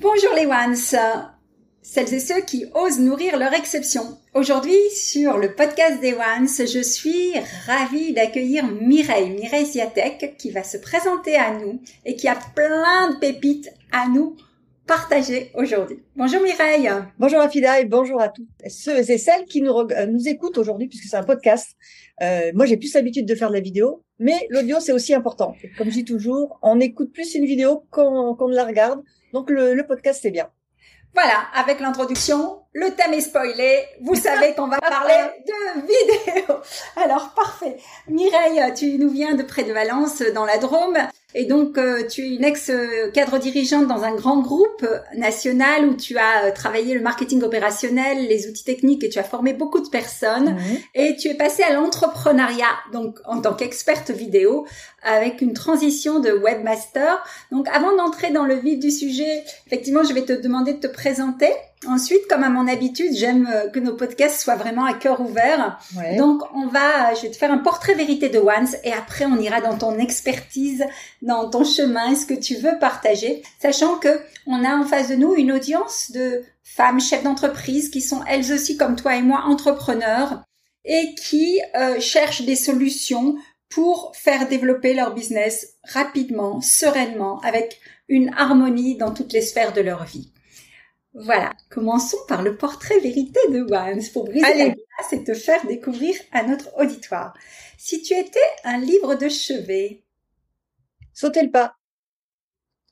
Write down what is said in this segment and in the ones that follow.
Bonjour les ones, celles et ceux qui osent nourrir leur exception. Aujourd'hui, sur le podcast des ones, je suis ravie d'accueillir Mireille, Mireille Ziatek, qui va se présenter à nous et qui a plein de pépites à nous partager aujourd'hui. Bonjour Mireille. Bonjour Afida et bonjour à tous ceux et celles qui nous, nous écoutent aujourd'hui puisque c'est un podcast. Euh, moi, j'ai plus l'habitude de faire de la vidéo, mais l'audio c'est aussi important. comme je dis toujours, on écoute plus une vidéo qu'on ne la regarde. Donc le, le podcast c'est bien. Voilà, avec l'introduction, le thème est spoilé. Vous savez qu'on va parler de vidéo. Alors, parfait. Mireille, tu nous viens de près de Valence, dans la Drôme. Et donc, euh, tu es une ex-cadre dirigeante dans un grand groupe national où tu as euh, travaillé le marketing opérationnel, les outils techniques et tu as formé beaucoup de personnes. Mhm. Et tu es passée à l'entrepreneuriat, donc en tant qu'experte vidéo, avec une transition de webmaster. Donc, avant d'entrer dans le vif du sujet, effectivement, je vais te demander de te présenter. Ensuite, comme à mon habitude, j'aime euh, que nos podcasts soient vraiment à cœur ouvert. Donc, on va, je vais te faire un portrait vérité de Once et après, on ira dans ton expertise, dans ton chemin, ce que tu veux partager, sachant que on a en face de nous une audience de femmes chefs d'entreprise qui sont elles aussi comme toi et moi entrepreneurs et qui euh, cherchent des solutions pour faire développer leur business rapidement, sereinement, avec une harmonie dans toutes les sphères de leur vie. Voilà, commençons par le portrait vérité de Wands pour briser la glace et te faire découvrir à notre auditoire. Si tu étais un livre de chevet, sautez le pas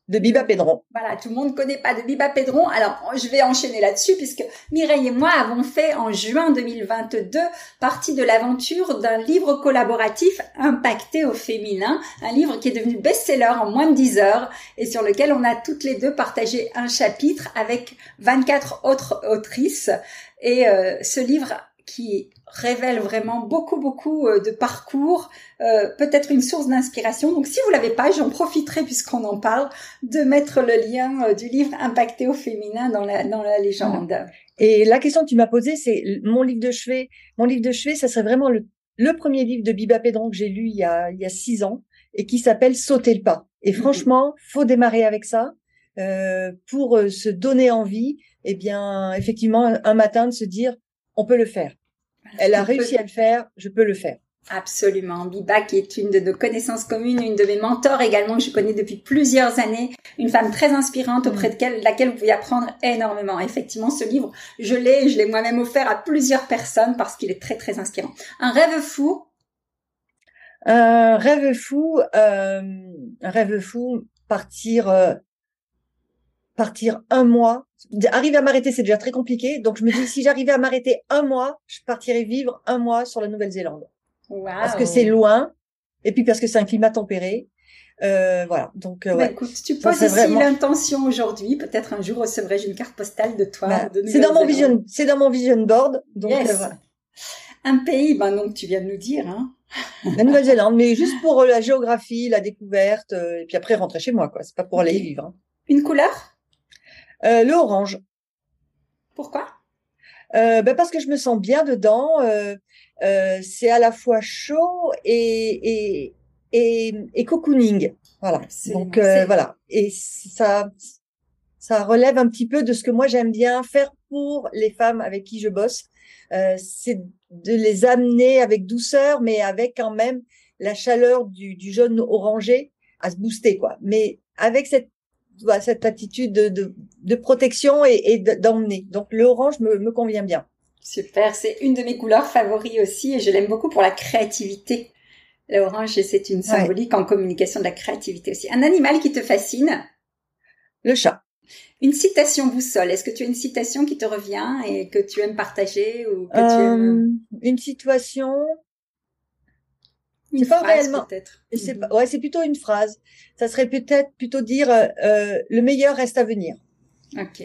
de Biba Pedron. Voilà, tout le monde connaît pas de Biba Pedron. Alors, je vais enchaîner là-dessus puisque Mireille et moi avons fait en juin 2022 partie de l'aventure d'un livre collaboratif impacté au féminin, un livre qui est devenu best-seller en moins de 10 heures et sur lequel on a toutes les deux partagé un chapitre avec 24 autres autrices. Et euh, ce livre qui révèle vraiment beaucoup beaucoup euh, de parcours, euh, peut-être une source d'inspiration. Donc si vous l'avez pas, j'en profiterai puisqu'on en parle de mettre le lien euh, du livre impacté au féminin dans la dans la légende. Et la question que tu m'as posée, c'est mon livre de chevet. Mon livre de chevet, ça serait vraiment le, le premier livre de Biba Pedron que j'ai lu il y a il y a six ans et qui s'appelle Sauter le pas. Et mhm. franchement, faut démarrer avec ça euh, pour se donner envie. Eh bien, effectivement, un matin de se dire on peut le faire. Elle a réussi à le faire, je peux le faire. Absolument. Biba, qui est une de nos connaissances communes, une de mes mentors également, que je connais depuis plusieurs années, une femme très inspirante auprès de laquelle vous pouvez apprendre énormément. Effectivement, ce livre, je l'ai, je l'ai moi-même offert à plusieurs personnes parce qu'il est très, très inspirant. Un rêve fou? Un rêve fou, euh, un rêve fou, partir, euh, partir un mois. Arriver à m'arrêter, c'est déjà très compliqué. Donc je me dis, si j'arrivais à m'arrêter un mois, je partirais vivre un mois sur la Nouvelle-Zélande. Parce que c'est loin, et puis parce que c'est un climat tempéré. Euh, voilà. Donc, euh, bah, écoute, tu poses ici l'intention aujourd'hui. Peut-être un jour recevrai-je une carte postale de toi. Bah, c'est dans mon vision, c'est dans mon vision board. Donc euh, voilà. Un pays, ben donc tu viens de nous dire. Hein. La Nouvelle-Zélande, mais juste pour la géographie, la découverte, et puis après rentrer chez moi, quoi. C'est pas pour aller y vivre. Hein. Une couleur? Euh, le orange. Pourquoi? Euh, ben parce que je me sens bien dedans. Euh, euh, c'est à la fois chaud et et et, et cocooning. Voilà. Donc euh, voilà. Et ça ça relève un petit peu de ce que moi j'aime bien faire pour les femmes avec qui je bosse. Euh, c'est de les amener avec douceur, mais avec quand même la chaleur du, du jaune orangé à se booster quoi. Mais avec cette cette attitude de, de, protection et, et d'emmener. Donc le orange me, me convient bien. Super, c'est une de mes couleurs favoris aussi et je l'aime beaucoup pour la créativité. L'orange, c'est une symbolique en communication de la créativité aussi. Un animal qui te fascine? Le chat. Une citation boussole. Est-ce que tu as une citation qui te revient et que tu aimes partager ou que tu aimes... Euh, une situation. Une phrase, pas réellement. Peut-être. C'est mhm. ouais, c'est plutôt une phrase. Ça serait peut-être plutôt dire euh, le meilleur reste à venir. Ok.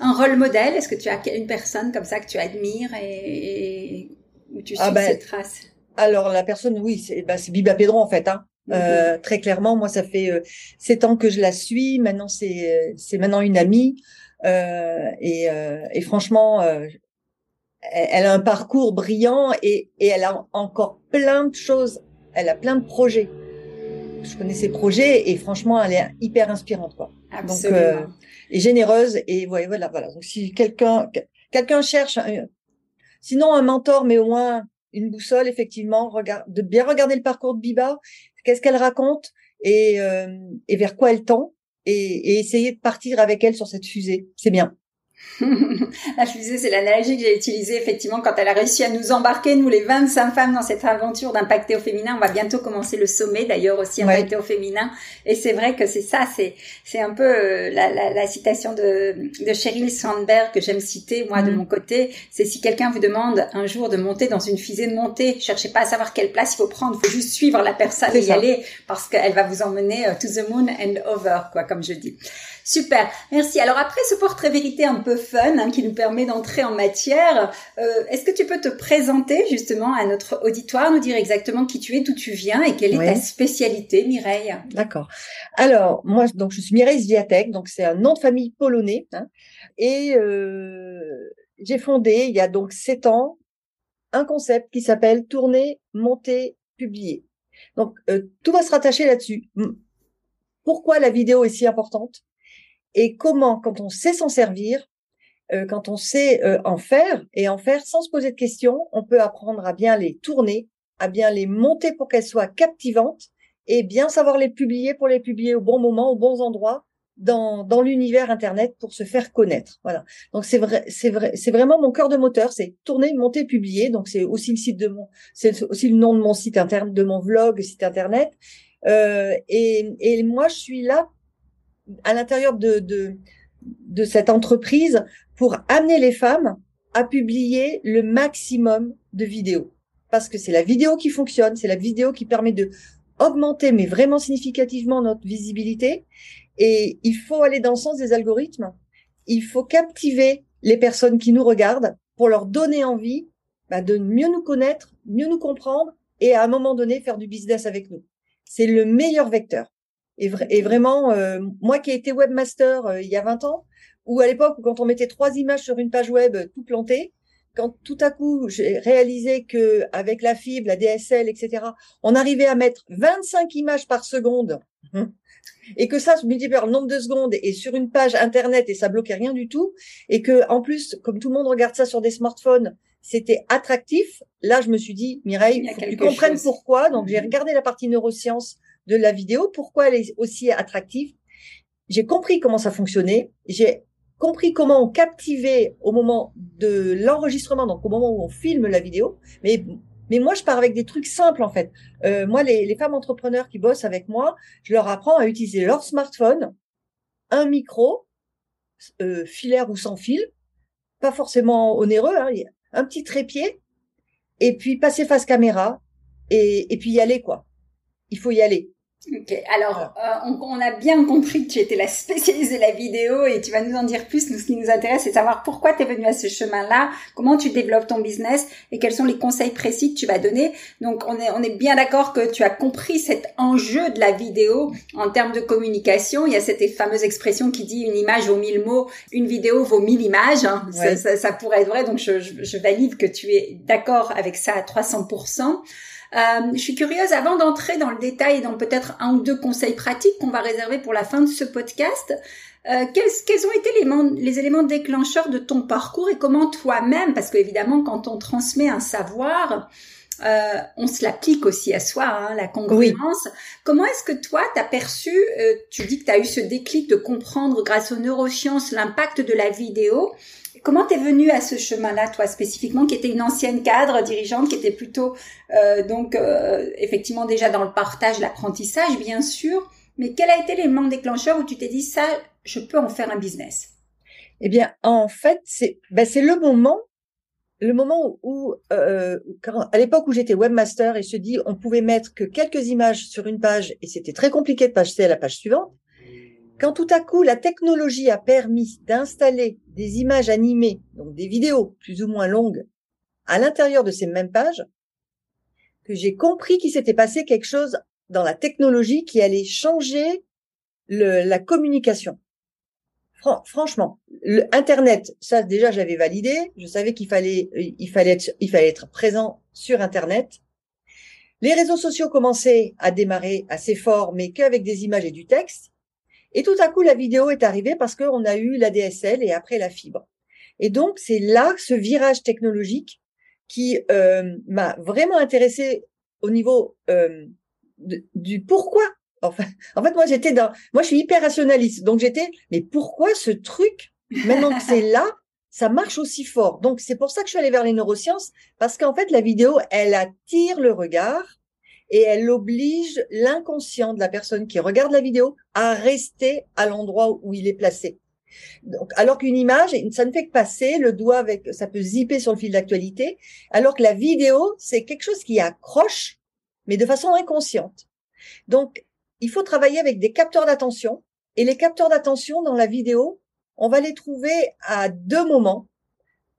Un rôle modèle. Est-ce que tu as une personne comme ça que tu admires et, où tu ah suis ben, cette trace Alors la personne, oui, c'est bah, Biba Pedro en fait. Hein. Euh, mhm. très clairement, moi, ça fait euh, sept ans que je la suis. Maintenant, c'est euh, c'est maintenant une amie. Euh, et, euh, et, franchement, elle, elle, a un parcours brillant et, et, elle a encore plein de choses. Elle a plein de projets. Je connais ses projets et franchement, elle est hyper inspirante, quoi. Absolument. Donc, et généreuse. Et voilà, voilà. Donc, si quelqu'un quelqu'un cherche, sinon un mentor, mais au moins une boussole, effectivement, regarde, de bien regarder le parcours de Biba qu'est-ce qu'elle raconte et, euh, et vers quoi elle tend et, et essayer de partir avec elle sur cette fusée. C'est bien. La fusée, c'est l'analogie que j'ai utilisée effectivement quand elle a réussi à nous embarquer, nous les 25 femmes, dans cette aventure d'impacter au féminin. On va bientôt commencer le sommet d'ailleurs aussi impacter au féminin. Et c'est vrai que c'est ça, c'est c'est un peu euh, la, la, la, citation de, de Sheryl Sandberg que j'aime citer moi de mm. mon côté. C'est si quelqu'un vous demande un jour de monter dans une fusée, de monter. Cherchez pas à savoir quelle place il faut prendre, il faut juste suivre la personne et y aller parce qu'elle va vous emmener euh, to the moon and over, quoi, comme je dis. Super, merci. Alors après ce portrait vérité un peu fun hein, qui nous permet d'entrer en matière, euh, est-ce que tu peux te présenter justement à notre auditoire, nous dire exactement qui tu es, d'où tu viens et quelle est ta spécialité, Mireille? D'accord. Alors moi, donc je suis Mireille Zviatek, donc c'est un nom de famille polonais, hein, et euh, j'ai fondé il y a donc sept ans un concept qui s'appelle tourner, monter, publier. Donc euh, tout va se rattacher là-dessus. Pourquoi la vidéo est si importante? Et comment, quand on sait s'en servir, euh, quand on sait euh, en faire et en faire sans se poser de questions, on peut apprendre à bien les tourner, à bien les monter pour qu'elles soient captivantes et bien savoir les publier pour les publier au bon moment, aux bons endroits dans, dans l'univers internet pour se faire connaître. Voilà. Donc c'est vrai, c'est vrai, c'est vraiment mon cœur de moteur, c'est tourner, monter, publier. Donc c'est aussi le site de mon, c'est aussi le nom de mon site internet, de mon vlog, site internet. Euh, et, et moi je suis là à l'intérieur de, de, de cette entreprise pour amener les femmes à publier le maximum de vidéos. Parce que c'est la vidéo qui fonctionne, c'est la vidéo qui permet de augmenter, mais vraiment significativement, notre visibilité. Et il faut aller dans le sens des algorithmes. Il faut captiver les personnes qui nous regardent pour leur donner envie bah, de mieux nous connaître, mieux nous comprendre et à un moment donné faire du business avec nous. C'est le meilleur vecteur. Et, et vraiment, euh, moi qui ai été webmaster euh, il y a 20 ans, ou à l'époque quand on mettait trois images sur une page web euh, tout planté, quand tout à coup j'ai réalisé que avec la fibre, la DSL, etc., on arrivait à mettre 25 images par seconde, et que ça se multiplie par le nombre de secondes et sur une page internet et ça bloquait rien du tout, et que en plus, comme tout le monde regarde ça sur des smartphones, c'était attractif. Là, je me suis dit, Mireille, il faut que tu comprennes pourquoi. Donc, j'ai mhm. regardé la partie neurosciences de la vidéo, pourquoi elle est aussi attractive. J'ai compris comment ça fonctionnait. J'ai compris comment on captivait au moment de l'enregistrement, donc au moment où on filme la vidéo. Mais mais moi, je pars avec des trucs simples en fait. Euh, moi, les, les, femmes entrepreneurs qui bossent avec moi, je leur apprends à utiliser leur smartphone, un micro, euh, filaire ou sans fil, pas forcément onéreux, hein, un petit trépied, et puis passer face caméra et, et puis y aller quoi. Il faut y aller. Ok, alors euh, on, a bien compris que tu étais la spécialiste de la vidéo et tu vas nous en dire plus. Nous, ce qui nous intéresse, c'est savoir pourquoi tu es venu à ce chemin-là, comment tu développes ton business et quels sont les conseils précis que tu vas donner. Donc on est, on est bien d'accord que tu as compris cet enjeu de la vidéo en termes de communication. Il y a cette fameuse expression qui dit une image vaut mille mots, une vidéo vaut mille images. Hein. Ça, ça, pourrait être vrai, donc je, je, je valide que tu es d'accord avec ça à 300%. Euh, je suis curieuse, avant d'entrer dans le détail et dans peut-être un ou deux conseils pratiques qu'on va réserver pour la fin de ce podcast, euh, quels, quels, ont été les, les, éléments déclencheurs de ton parcours et comment toi-même, parce qu'évidemment quand on transmet un savoir, euh, on se l'applique aussi à soi, hein, la congruence. Comment est-ce que toi, tu as perçu, euh, tu dis que tu as eu ce déclic de comprendre grâce aux neurosciences l'impact de la vidéo. Comment t'es venue à ce chemin-là, toi spécifiquement, qui était une ancienne cadre dirigeante, qui était plutôt euh, donc euh, effectivement déjà dans le partage, l'apprentissage, bien sûr. Mais quel a été l'élément déclencheur où tu t'es dit ça, je peux en faire un business? Eh bien, en fait, c'est ben, c'est le moment le moment où, euh, à l'époque où j'étais webmaster et se dit on pouvait mettre que quelques images sur une page et c'était très compliqué de passer à la page suivante, quand tout à coup la technologie a permis d'installer des images animées, donc des vidéos plus ou moins longues, à l'intérieur de ces mêmes pages, que j'ai compris qu'il s'était passé quelque chose dans la technologie qui allait changer la communication franchement, le Internet, ça déjà j'avais validé. Je savais qu'il fallait, euh, fallait être présent sur Internet. Les réseaux sociaux commençaient à démarrer assez fort, mais qu'avec des images et du texte. Et tout à coup, la vidéo est arrivée parce qu'on a eu la DSL et après la fibre. Et donc, c'est là ce virage technologique qui euh, m'a vraiment intéressé au niveau euh, du pourquoi Enfin, en fait, moi, j'étais dans, moi, je suis hyper rationaliste. Donc, j'étais, mais pourquoi ce truc, maintenant que c'est là, ça marche aussi fort? Donc, c'est pour ça que je suis allée vers les neurosciences, parce qu'en fait, la vidéo, elle attire le regard et elle oblige l'inconscient de la personne qui regarde la vidéo à rester à l'endroit où il est placé. Donc, alors qu'une image, ça ne fait que passer, le doigt avec, ça peut zipper sur le fil d'actualité, alors que la vidéo, c'est quelque chose qui accroche, mais de façon inconsciente. Donc, il faut travailler avec des capteurs d'attention. Et les capteurs d'attention dans la vidéo, on va les trouver à deux moments.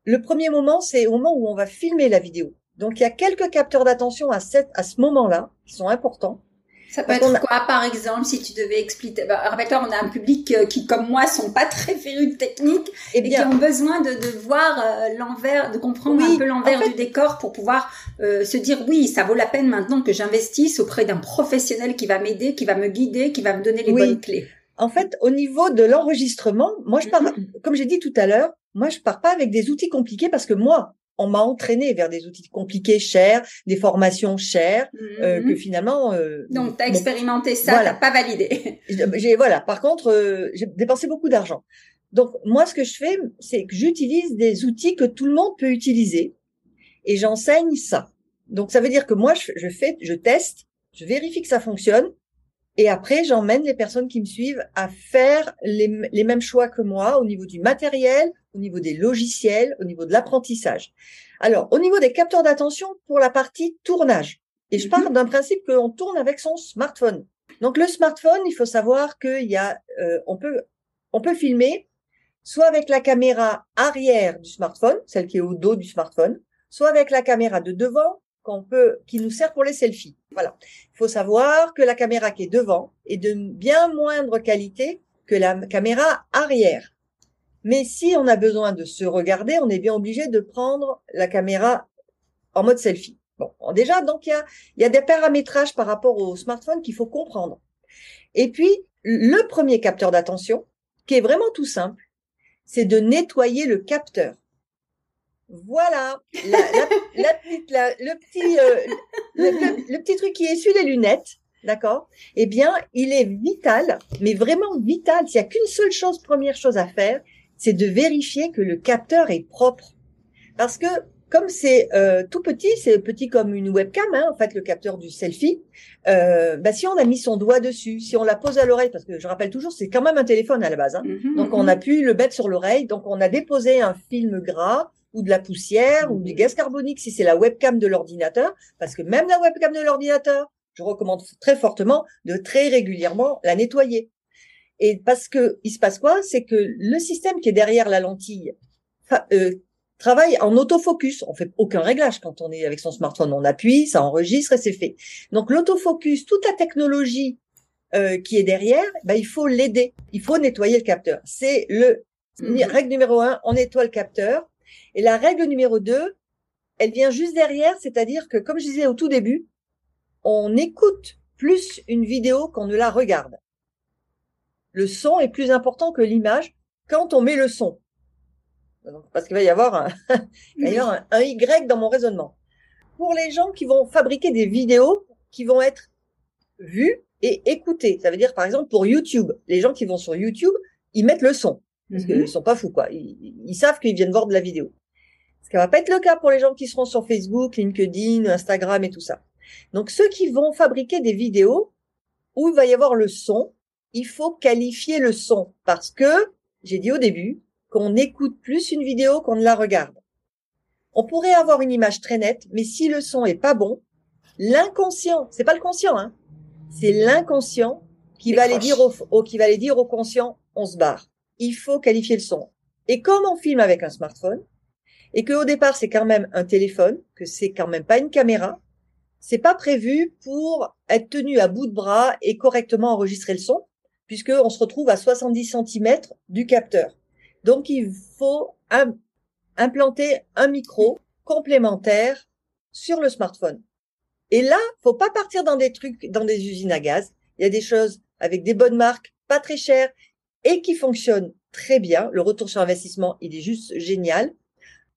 Le premier moment, c'est au moment où on va filmer la vidéo. Donc, il y a quelques capteurs d'attention à, à ce moment-là qui sont importants. Ça peut être quoi, par exemple, si tu devais expliquer bah, Rappelle-toi, on a un public euh, qui, comme moi, sont pas très férus de technique eh et, qui ont besoin de, de voir euh, l'envers, de comprendre un peu l'envers du décor pour pouvoir euh, se dire oui, ça vaut la peine maintenant que j'investisse auprès d'un professionnel qui va m'aider, qui va me guider, qui va me donner les bonnes clés. En fait, au niveau de l'enregistrement, moi, je pars, mhm. comme j'ai dit tout à l'heure, moi, je pars pas avec des outils compliqués parce que moi, on m'a entraîné vers des outils compliqués, chers, des formations chères, euh, que mhm. finalement. Euh, Donc, tu as expérimenté ça, voilà. t'as pas validé. j'ai voilà. Par contre, euh, j'ai dépensé beaucoup d'argent. Donc, moi, ce que je fais, c'est que j'utilise des outils que tout le monde peut utiliser, et j'enseigne ça. Donc, ça veut dire que moi, je, je fais, je teste, je vérifie que ça fonctionne, et après, j'emmène les personnes qui me suivent à faire les, les, mêmes choix que moi au niveau du matériel, au niveau des logiciels, au niveau de l'apprentissage. Alors, au niveau des capteurs d'attention pour la partie tournage. Et je pars mhm. d'un principe qu'on tourne avec son smartphone. Donc, le smartphone, il faut savoir qu'il y a, euh, on peut, on peut filmer soit avec la caméra arrière du smartphone, celle qui est au dos du smartphone, soit avec la caméra de devant qu'on peut, qui nous sert pour les selfies. Voilà. Il faut savoir que la caméra qui est devant est de bien moindre qualité que la caméra arrière. Mais si on a besoin de se regarder, on est bien obligé de prendre la caméra en mode selfie. Bon, déjà, donc il y a, y a des paramétrages par rapport au smartphone qu'il faut comprendre. Et puis, le premier capteur d'attention, qui est vraiment tout simple, c'est de nettoyer le capteur. Voilà, la, la, la, le, petit, euh, le, petit truc qui essuie les lunettes, d'accord? Eh bien, il est vital, mais vraiment vital. S'il n'y a qu'une seule chose, première chose à faire, c'est de vérifier que le capteur est propre. Parce que comme c'est euh, tout petit, c'est petit comme une webcam, hein, en fait, le capteur du selfie. Euh, bah, si on a mis son doigt dessus, si on la pose à l'oreille, parce que je rappelle toujours, c'est quand même un téléphone à la base. Hein, mm-hmm, donc on mm-hmm. a pu le mettre sur l'oreille, donc on a déposé un film gras ou de la poussière ou du gaz carbonique si c'est la webcam de l'ordinateur, parce que même la webcam de l'ordinateur, je recommande très fortement de très régulièrement la nettoyer. Et parce que il se passe quoi? C'est que le système qui est derrière la lentille euh, travaille en autofocus. On fait aucun réglage quand on est avec son smartphone. On appuie, ça enregistre et c'est fait. Donc l'autofocus, toute la technologie euh, qui est derrière, ben, il faut l'aider. Il faut nettoyer le capteur. C'est le mhm. règle numéro un. On nettoie le capteur. Et la règle numéro deux, elle vient juste derrière, c'est-à-dire que, comme je disais au tout début, on écoute plus une vidéo qu'on ne la regarde. Le son est plus important que l'image quand on met le son. Parce qu'il va y avoir un, Y dans mon raisonnement. pour les gens qui vont fabriquer des vidéos qui vont être vues et écoutées. Ça veut dire, par exemple, pour YouTube, les gens qui vont sur YouTube, ils mettent le son. Parce qu'ils mhm. sont pas fous, quoi. Ils, savent qu'ils viennent voir de la vidéo. Ce qui va pas être le cas pour les gens qui seront sur Facebook, LinkedIn, Instagram et tout ça. Donc, ceux qui vont fabriquer des vidéos où il va y avoir le son, il faut qualifier le son parce que, j'ai dit au début, qu'on écoute plus une vidéo qu'on ne la regarde. On pourrait avoir une image très nette, mais si le son est pas bon, l'inconscient, c'est pas le conscient, hein, c'est l'inconscient qui va aller dire au, qui va aller dire au conscient, on se barre. Il faut qualifier le son. Et comme on filme avec un smartphone, et que au départ c'est quand même un téléphone, que c'est quand même pas une caméra, c'est pas prévu pour être tenu à bout de bras et correctement enregistrer le son, puisque on se retrouve à 70 cm du capteur. Donc il faut implanter un micro complémentaire sur le smartphone. Et là, faut pas partir dans des trucs, dans des usines à gaz. Il y a des choses avec des bonnes marques, pas très chères et qui fonctionnent très bien. Le retour sur investissement, il est juste génial.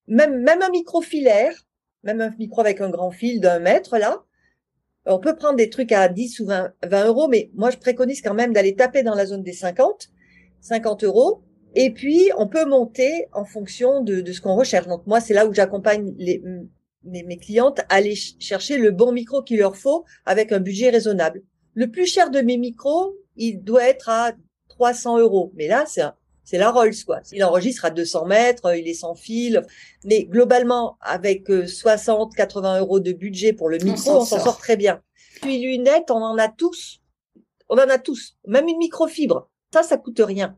Même, même un micro filaire, même un micro avec un grand fil d'un mètre là, on peut prendre des trucs à 10 ou 20, 20 euros, mais moi je préconise quand même d'aller taper dans la zone des 50, 50 euros. Et puis on peut monter en fonction de, de ce qu'on recherche. Donc moi c'est là où j'accompagne mes, mes clientes à aller chercher le bon micro qu'il leur faut avec un budget raisonnable. Le plus cher de mes micros, il doit être à 300 euros. Mais là, c'est c'est la Rolls, quoi. Il enregistre à 200 mètres, il est sans fil. Mais globalement, avec 60, euh, 80 euros de budget pour le micro, on s'en sort. très bien. Puis lunettes, on en a tous. On en a tous. Même une microfibre. Ça, ça coûte rien.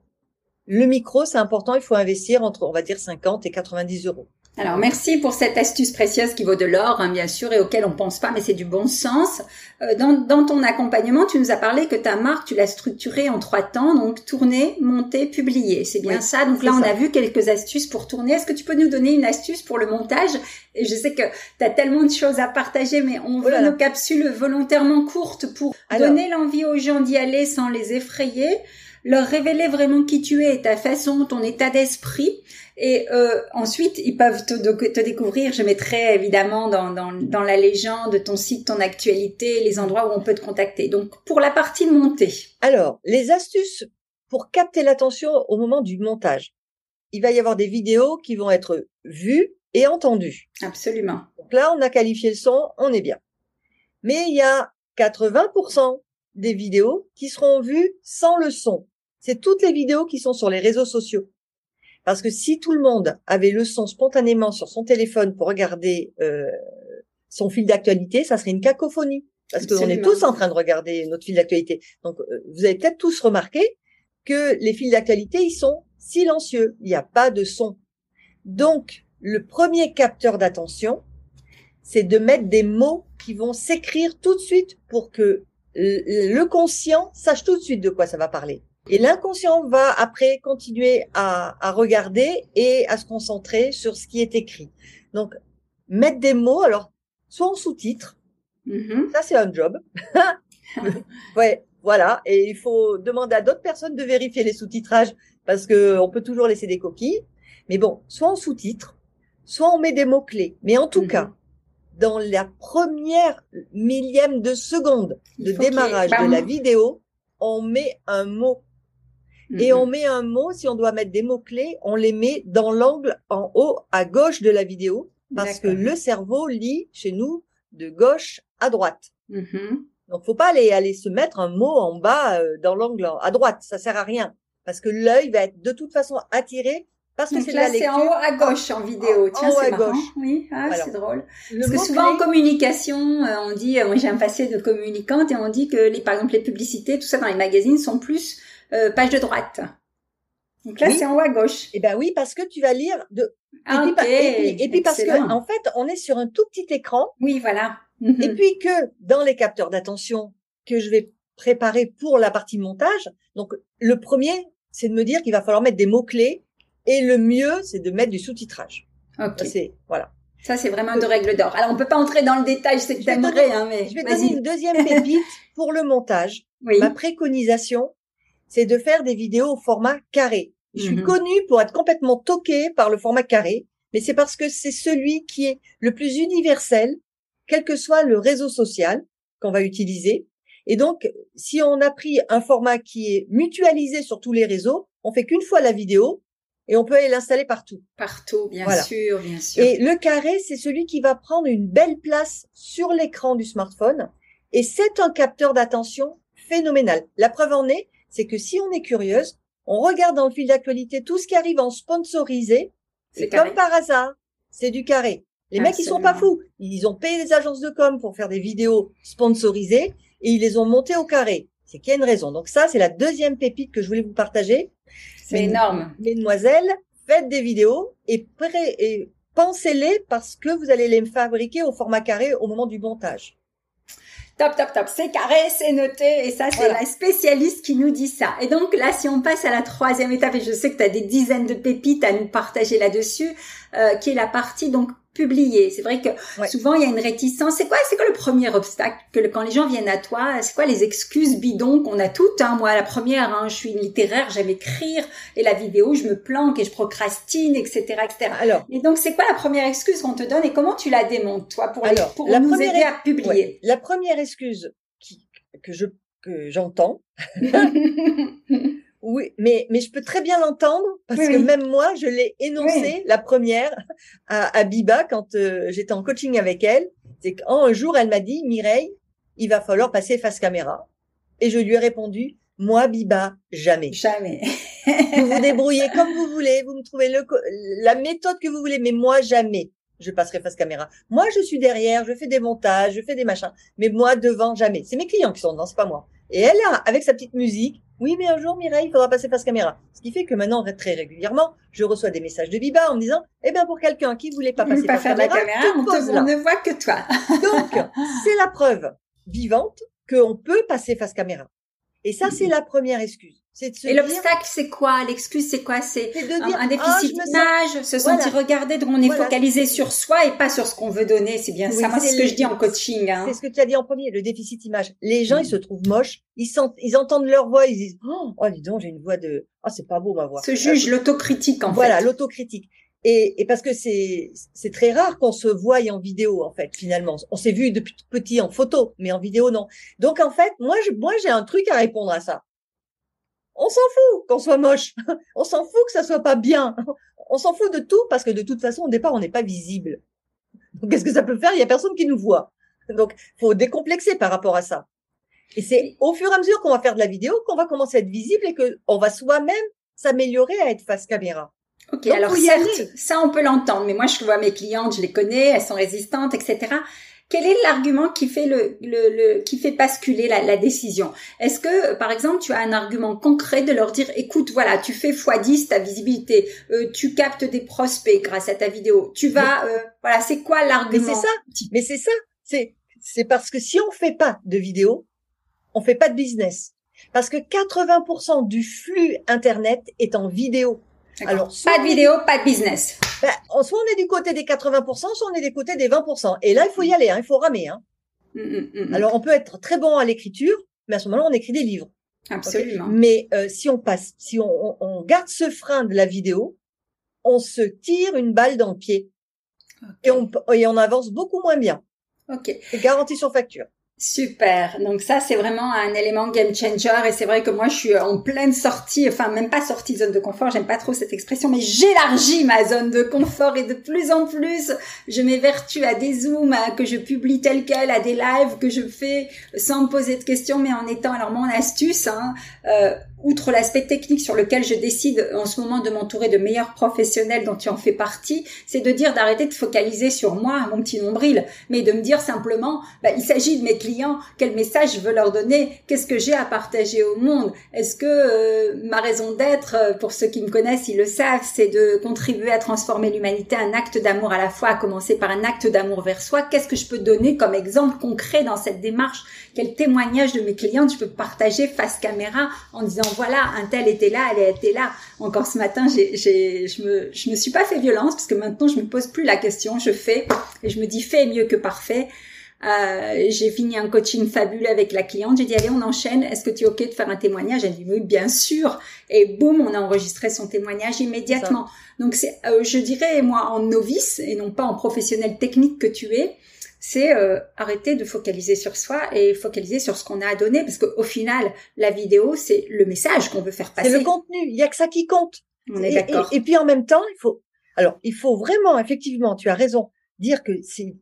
Le micro, c'est important. Il faut investir entre, on va dire, 50 et 90 euros. Alors merci pour cette astuce précieuse qui vaut de l'or, hein, bien sûr, et auquel on pense pas, mais c'est du bon sens. Euh, dans, dans, ton accompagnement, tu nous as parlé que ta marque, tu l'as structurée en trois temps, donc tourner, monter, publier. C'est bien ça. Donc là, on a vu quelques astuces pour tourner. Est-ce que tu peux nous donner une astuce pour le montage? Et je sais que tu as tellement de choses à partager, mais on veut nos capsules volontairement courtes pour donner l'envie aux gens d'y aller sans les effrayer leur révéler vraiment qui tu es, ta façon, ton état d'esprit. Et euh, ensuite, ils peuvent te, te, découvrir. Je mettrai évidemment dans, dans, dans, la légende ton site, ton actualité, les endroits où on peut te contacter. Donc, pour la partie de montée. Alors, les astuces pour capter l'attention au moment du montage. Il va y avoir des vidéos qui vont être vues et entendues. Absolument. Donc là, on a qualifié le son, on est bien. Mais il y a 80% des vidéos qui seront vues sans le son c'est toutes les vidéos qui sont sur les réseaux sociaux. Parce que si tout le monde avait le son spontanément sur son téléphone pour regarder euh, son fil d'actualité, ça serait une cacophonie. Parce qu'on est tous en train de regarder notre fil d'actualité. Donc, euh, vous avez peut-être tous remarqué que les fils d'actualité, ils sont silencieux. Il n'y a pas de son. Donc, le premier capteur d'attention, c'est de mettre des mots qui vont s'écrire tout de suite pour que le conscient sache tout de suite de quoi ça va parler. Et l'inconscient va après continuer à, à, regarder et à se concentrer sur ce qui est écrit. Donc, mettre des mots, alors, soit en sous-titres, mm-hmm. ça c'est un job. ouais, voilà. Et il faut demander à d'autres personnes de vérifier les sous-titrages parce que on peut toujours laisser des coquilles. Mais bon, soit en sous-titres, soit on met des mots-clés. Mais en tout mm-hmm. cas, dans la première millième de seconde de démarrage de la vidéo, on met un mot et on met un mot, si on doit mettre des mots-clés, on les met dans l'angle en haut à gauche de la vidéo parce que le cerveau lit chez nous de gauche à droite. Mm-hmm. Donc faut pas aller aller se mettre un mot en bas euh, dans l'angle à droite, ça sert à rien parce que l'œil va être de toute façon attiré parce que c'est la lecture. c'est en haut à gauche en vidéo. Tiens, c'est marrant. Gauche. Oui, ah, c'est drôle. Parce que souvent en communication, euh, on dit, euh, moi j'ai un passé de communicante et on dit que les, par exemple les publicités, tout ça dans les magazines sont plus euh, page de droite. Donc là, c'est en haut à gauche. Eh ben oui, parce que tu vas lire de. Ah, et, puis, et, puis, parce que en fait, on est sur un tout petit écran. Oui, voilà. Et mhm. puis que dans les capteurs d'attention que je vais préparer pour la partie montage, donc le premier, c'est de me dire qu'il va falloir mettre des mots clés, et le mieux, c'est de mettre du sous-titrage. Ok. C'est voilà. Ça, c'est vraiment de règles d'or. Alors, on peut pas entrer dans le détail, c'est que t'aimerais, hein, mais. Je vais donner une deuxième pépite pour le montage. Oui. Ma préconisation, c'est de faire des vidéos au format carré. Je suis mhm. connue pour être complètement toquée par le format carré, mais c'est parce que c'est celui qui est le plus universel quel que soit le réseau social qu'on va utiliser. Et donc, si on a pris un format qui est mutualisé sur tous les réseaux, on fait qu'une fois la vidéo et on peut aller l'installer partout. Partout, bien sûr, bien sûr. Et le carré, c'est celui qui va prendre une belle place sur l'écran du smartphone. Et c'est un capteur d'attention phénoménal. La preuve en est, c'est que si on est curieuse, on regarde dans le fil d'actualité tout ce qui arrive en sponsorisé. C'est comme par hasard, c'est du carré. Les mecs, ils sont pas fous. Ils ont payé les agences de com pour faire des vidéos sponsorisées et ils les ont montées au carré. C'est qu'il y a une raison. Donc ça, c'est la deuxième pépite que je voulais vous partager. C'est énorme. Mesdemoiselles, faites des vidéos et, et pensez-les parce que vous allez les fabriquer au format carré au moment du montage. Top, top, top. C'est carré, c'est noté. Et ça, c'est la spécialiste qui nous dit ça. Et donc là, si on passe à la troisième étape, et je sais que tu as des dizaines de pépites à nous partager là-dessus, euh, qui est la partie donc publier. C'est vrai que souvent il y a une réticence. C'est quoi, c'est quoi le premier obstacle que quand les gens viennent à toi C'est quoi les excuses bidons qu'on a toutes hein? Moi, la première, hein, je suis une littéraire, j'aime écrire, et la vidéo, je me planque et je procrastine, etc., etc. Alors, et donc c'est quoi la première excuse qu'on te donne et comment tu la démontes toi pour, pour nous aider à publier? La première excuse qui, que je que j'entends. Oui, mais, mais je peux très bien l'entendre parce que même moi, je l'ai énoncé la première à, à Biba quand euh, j'étais en coaching avec elle. C'est qu'un jour, elle m'a dit, Mireille, il va falloir passer face caméra. Et je lui ai répondu, moi, Biba, jamais. Jamais. vous vous débrouillez comme vous voulez, vous me trouvez le, la méthode que vous voulez, mais moi, jamais. Je passerai face caméra. Moi, je suis derrière, je fais des montages, je fais des machins, mais moi, devant, jamais. C'est mes clients qui sont devant, c'est pas moi. Et elle, avec sa petite musique, oui, mais un jour, Mireille, il faudra passer face caméra. Ce qui fait que maintenant, très régulièrement, je reçois des messages de Biba en me disant, eh bien, pour quelqu'un qui voulait pas passer face caméra, on, ne voit que toi. Donc, c'est la preuve vivante qu'on peut passer face caméra. Et ça, c'est la première excuse. Et l'obstacle, c'est quoi? L'excuse, c'est quoi? C'est un, un, déficit oh, d'image, se sentir regardé, donc on est focalisé sur soi et pas sur ce qu'on veut donner. C'est bien ça. Moi, c'est ce que je dis en coaching. Hein. C'est ce que tu as dit en premier, le déficit d'image. Les gens, ils se trouvent moches. Ils sentent, ils entendent leur voix, ils disent, oh, oh dis donc, j'ai une voix de, oh, c'est pas beau ma voix. Se juge l'autocritique en fait. Voilà, l'autocritique. Et, et, parce que c'est c'est très rare qu'on se voie en vidéo en fait finalement. On s'est vu depuis tout petit en photo, mais en vidéo non. Donc en fait, moi je, moi j'ai un truc à répondre à ça. On s'en fout qu'on soit moche. On s'en fout que ça soit pas bien. On s'en fout de tout parce que de toute façon au départ on n'est pas visible. Qu'est-ce que ça peut faire? Il y a personne qui nous voit. Donc faut décomplexer par rapport à ça. Et c'est au fur et à mesure qu'on va faire de la vidéo qu'on va commencer à être visible et que on va soi-même s'améliorer à être face caméra. Ok, alors certes, ça on peut l'entendre, mais moi je vois mes clientes, je les connais, elles sont résistantes, etc. Quel est l'argument qui fait le, le, qui fait basculer la, la décision? Est-ce que par exemple tu as un argument concret de leur dire écoute voilà tu fais x10 ta visibilité, euh, tu captes des prospects grâce à ta vidéo, tu vas euh, voilà c'est quoi l'argument? Mais c'est ça, mais c'est ça, c'est c'est parce que si on fait pas de vidéo, on fait pas de business. Parce que 80% du flux internet est en vidéo. Alors, pas de vidéo, pas de business. Ben, soit on est du côté des 80%, soit on est du côté des 20%. Et là, il faut y aller, hein, il faut ramer. Hein. Mm, mm, mm, Alors, on peut être très bon à l'écriture, mais à ce moment-là, on écrit des livres. Absolument. Mais euh, si on passe, si on, on, garde ce frein de la vidéo, on se tire une balle dans le pied et, on, et on avance beaucoup moins bien. Ok. Et garantie sur facture. Super. Donc ça, c'est vraiment un élément game changer. Et c'est vrai que moi, je suis en pleine sortie, enfin même pas sortie zone de confort. J'aime pas trop cette expression, mais j'élargis ma zone de confort et de plus en plus, je m'évertue à des zooms que je publie tel quel, à des lives que je fais sans me poser de questions, mais en étant alors mon astuce. Hein, euh, outre l'aspect technique sur lequel je décide en ce moment de m'entourer de meilleurs professionnels dont tu en fais partie, c'est de dire d'arrêter de focaliser sur moi, mon petit nombril, mais de me dire simplement, bah, il s'agit de mes clients, quel message je veux leur donner, qu'est-ce que j'ai à partager au monde, est-ce que euh, ma raison d'être, euh, pour ceux qui me connaissent, ils le savent, c'est de contribuer à transformer l'humanité, un acte d'amour à la fois, à commencer par un acte d'amour vers soi, qu'est-ce que je peux donner comme exemple concret dans cette démarche, quel témoignage de mes clients je peux partager face caméra en disant voilà, un tel était là, elle était là. Encore ce matin, j'ai, j'ai, je me, je me suis pas fait violence parce que maintenant je me pose plus la question, je fais et je me dis fait mieux que parfait. Euh, j'ai fini un coaching fabuleux avec la cliente. J'ai dit allez, on enchaîne. Est-ce que tu es ok de faire un témoignage? Elle dit oui, bien sûr. Et boum, on a enregistré son témoignage immédiatement. Donc c'est, euh, je dirais moi en novice et non pas en professionnel technique que tu es c'est euh, arrêter de focaliser sur soi et focaliser sur ce qu'on a à donner, parce qu'au final, la vidéo, c'est le message qu'on veut faire passer. C'est le contenu, il y a que ça qui compte. On est d'accord. Et, puis en même temps, il faut, alors il faut vraiment, effectivement, tu as raison, dire que c'est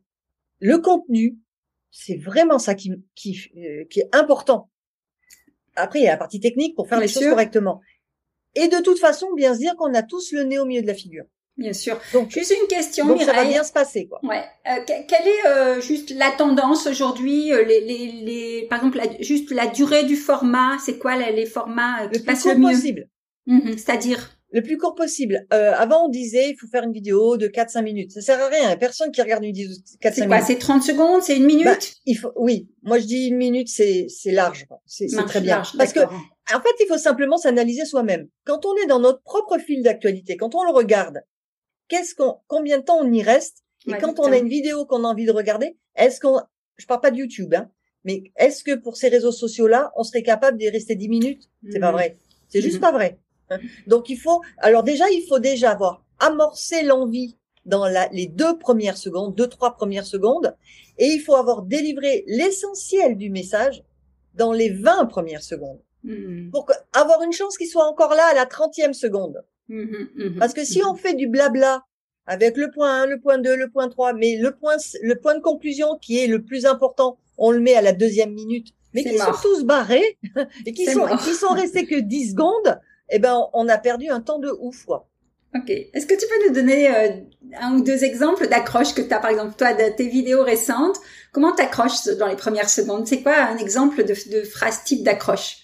le contenu, c'est vraiment ça qui qui, euh, qui est important. Après, il y a la partie technique pour faire les choses correctement. Et de toute façon, bien se dire qu'on a tous le nez au milieu de la figure. Bien sûr. Donc, juste une question, donc ça va bien se passer, quoi. Ouais. Euh, quelle est euh, juste la tendance aujourd'hui euh, les, les, les, par exemple, juste la durée du format, c'est quoi les, formats qui le passent plus le mieux? possible. Mhm, C'est-à-dire? Le plus court possible. Euh, avant, on disait il faut faire une vidéo de 4-5 minutes. Ça sert à rien. Personne qui regarde une vidéo de 4-5 minutes. C'est quoi C'est 30 secondes? C'est une minute? Bah, il faut, Oui, moi je dis une minute, c'est c'est large. C'est très bien. Parce que en fait, il faut simplement s'analyser soi-même. Quand on est dans notre propre fil d'actualité, quand on le regarde, qu'est-ce qu'on, combien de temps on y reste Et quand on a une vidéo qu'on a envie de regarder, est-ce qu'on, je parle pas de YouTube, hein, mais est-ce que pour ces réseaux sociaux-là, on serait capable d'y rester 10 minutes? C'est pas hmm. vrai. C'est juste hmm. pas vrai. Donc il faut, alors déjà, il faut déjà avoir amorcé l'envie dans la, les deux premières secondes, deux, trois premières secondes, et il faut avoir délivré l'essentiel du message dans les 20 premières secondes. Mmh. Pour avoir une chance qu'il soit encore là à la 30e seconde. Mmh, mmh, Parce que si on fait du blabla avec le point 1, le point 2, le point 3, mais le point, le point de conclusion qui est le plus important, on le met à la deuxième minute, mais qui sont tous barrés et qui sont, qui sont restés que 10 secondes, eh ben, on a perdu un temps de ouf, quoi. Ok. Est-ce que tu peux nous donner euh, un ou deux exemples d'accroches que tu as, par exemple, toi, de tes vidéos récentes? Comment t'accroches dans les premières secondes? C'est quoi un exemple de, de phrase type d'accroche?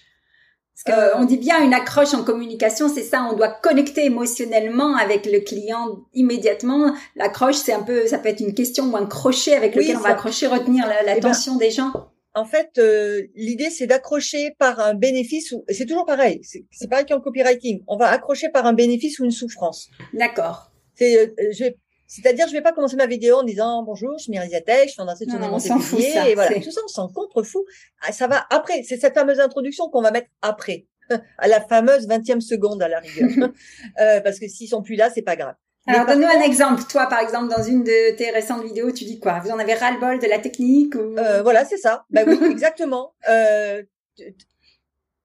Parce euh, on dit bien une accroche en communication, c'est ça. On doit connecter émotionnellement avec le client immédiatement. L'accroche, c'est un peu, ça peut être une question ou un crochet avec lequel on va accrocher, retenir l'attention la, eh ben, des gens en fait, euh, l'idée c'est d'accrocher par un bénéfice ou c'est toujours pareil. C'est pareil qu'en copywriting. On va accrocher par un bénéfice ou une souffrance. D'accord. C'est, euh, c'est-à-dire, je vais pas commencer ma vidéo en disant bonjour, je suis Myriam je suis en train de mon et voilà. Tout ça, on s'en contrefou. Ah, ça va après. C'est cette fameuse introduction qu'on va mettre après, à la fameuse 20e seconde à la rigueur. euh, parce que s'ils sont plus là, c'est pas grave. Alors, donne-nous un exemple. Toi, par exemple, dans une de tes récentes vidéos, tu dis quoi? Vous en avez ras-le-bol de la technique ou... euh, Voilà, c'est ça. Bah oui, exactement. Euh,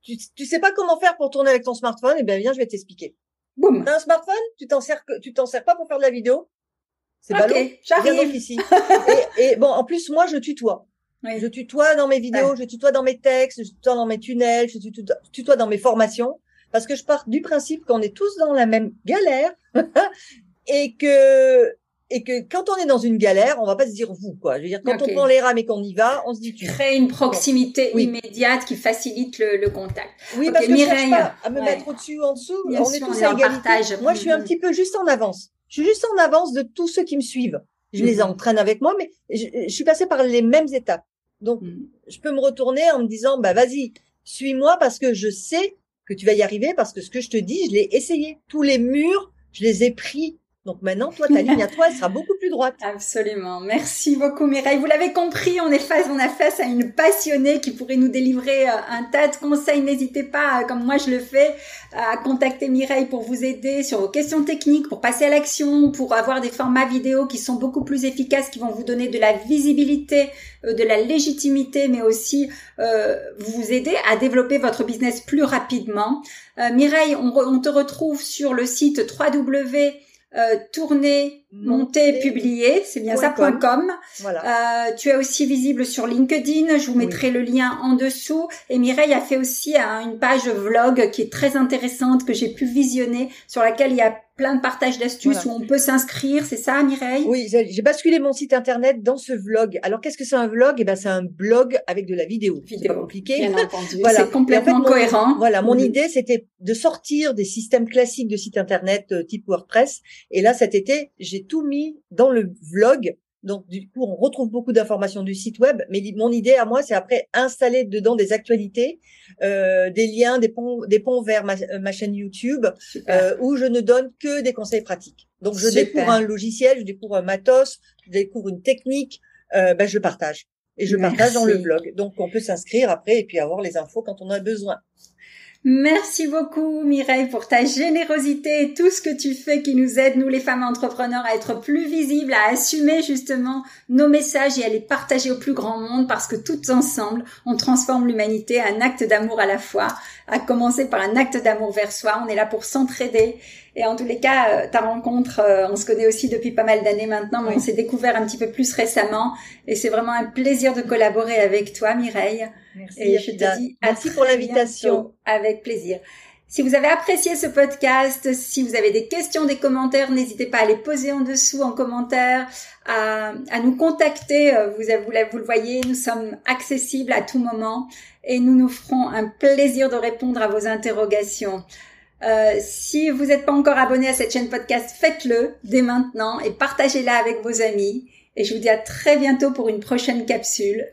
tu, tu, sais pas comment faire pour tourner avec ton smartphone? Eh bien, viens, je vais t'expliquer. Boum. T'as un smartphone Tu t'en sers, tu t'en sers pas pour faire de la vidéo? C'est ballot. j'arrive. ici. et, et, bon, en plus, moi, je tutoie. Oui. Je tutoie dans mes vidéos, je tutoie dans mes textes, je tutoie dans mes tunnels, je tutoie dans mes formations, parce que je pars du principe qu'on est tous dans la même galère et que et que quand on est dans une galère, on va pas se dire vous quoi. Je veux dire quand on prend les rames et qu'on y va, on se dit tu crées une proximité immédiate qui facilite le, le contact. Oui, parce que je cherche pas à me mettre au-dessus ou en dessous. on est tous à égalité. Partage. Moi, je suis un petit peu juste en avance. Je suis juste en avance de tous ceux qui me suivent. Je les entraîne avec moi, mais je, je, suis passée par les mêmes étapes. Donc, mm. je peux me retourner en me disant bah vas-y, suis-moi parce que je sais que tu vas y arriver parce que ce que je te dis, je l'ai essayé. Tous les murs, je les ai pris donc maintenant, toi, ta ligne à toi, elle sera beaucoup plus droite. Absolument. Merci beaucoup, Mireille. Vous l'avez compris, on est face, on a face à une passionnée qui pourrait nous délivrer euh, un tas de conseils. N'hésitez pas, euh, comme moi je le fais, à contacter Mireille pour vous aider sur vos questions techniques, pour passer à l'action, pour avoir des formats vidéo qui sont beaucoup plus efficaces, qui vont vous donner de la visibilité, euh, de la légitimité, mais aussi euh, vous aider à développer votre business plus rapidement. Mireille, on, on, te retrouve sur le site www euh, tourner, monter, publier, c'est bien ça, .com. Voilà. Euh, tu es aussi visible sur LinkedIn, je vous mettrai le lien en dessous. Et Mireille a fait aussi une page vlog qui est très intéressante, que j'ai pu visionner, sur laquelle il y a plein de partages d'astuces où on peut s'inscrire, c'est ça Mireille? Oui, j'ai basculé mon site internet dans ce vlog. Alors qu'est-ce que c'est un vlog? Eh ben c'est un blog avec de la vidéo. C'est pas compliqué. Bien entendu. voilà. C'est complètement cohérent. Voilà, mon idée c'était de sortir des systèmes classiques de site internet euh, type WordPress. Et là cet été, j'ai tout mis dans le vlog donc du coup, on retrouve beaucoup d'informations du site web, mais mon idée à moi, c'est après installer dedans des actualités, euh, des liens, des ponts, des ponts vers ma, euh, chaîne YouTube, euh, où je ne donne que des conseils pratiques. Donc je découvre un logiciel, je découvre un matos, je découvre une technique, euh, ben je partage et je partage dans le blog. Donc on peut s'inscrire après et puis avoir les infos quand on a besoin. Merci beaucoup Mireille pour ta générosité et tout ce que tu fais qui nous aide, nous les femmes entrepreneurs, à être plus visibles, à assumer justement nos messages et à les partager au plus grand monde parce que toutes ensemble, on transforme l'humanité, un acte d'amour à la fois, à commencer par un acte d'amour vers soi. On est là pour s'entraider et en tous les cas, euh, ta rencontre, euh, on se connaît aussi depuis pas mal d'années maintenant, mais on s'est découvert un petit peu plus récemment. Et c'est vraiment un plaisir de collaborer avec toi, Mireille. Merci. Et je te dis Merci pour l'invitation. Avec plaisir. Si vous avez apprécié ce podcast, si vous avez des questions, des commentaires, n'hésitez pas à les poser en dessous en commentaire, à, nous contacter. Euh, vous le voyez, nous sommes accessibles à tout moment et nous nous ferons un plaisir de répondre à vos interrogations. Euh, si vous n'êtes pas encore abonné à cette chaîne podcast, faites-le dès maintenant et partagez-la avec vos amis. Et je vous dis à très bientôt pour une prochaine capsule.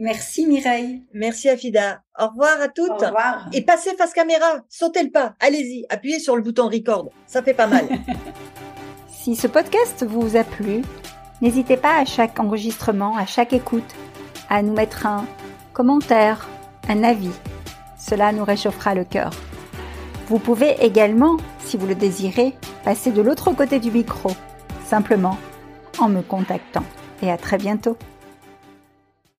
Merci Mireille. Merci Afida. Au revoir à toutes. Au revoir. Et passez face caméra, sautez le pas, allez-y, appuyez sur le bouton record, ça fait pas mal. si ce podcast vous a plu, n'hésitez pas à chaque enregistrement, à chaque écoute, à nous mettre un commentaire, un avis. Cela nous réchauffera le cœur. Vous pouvez également, si vous le désirez, passer de l'autre côté du micro, simplement en me contactant. Et à très bientôt.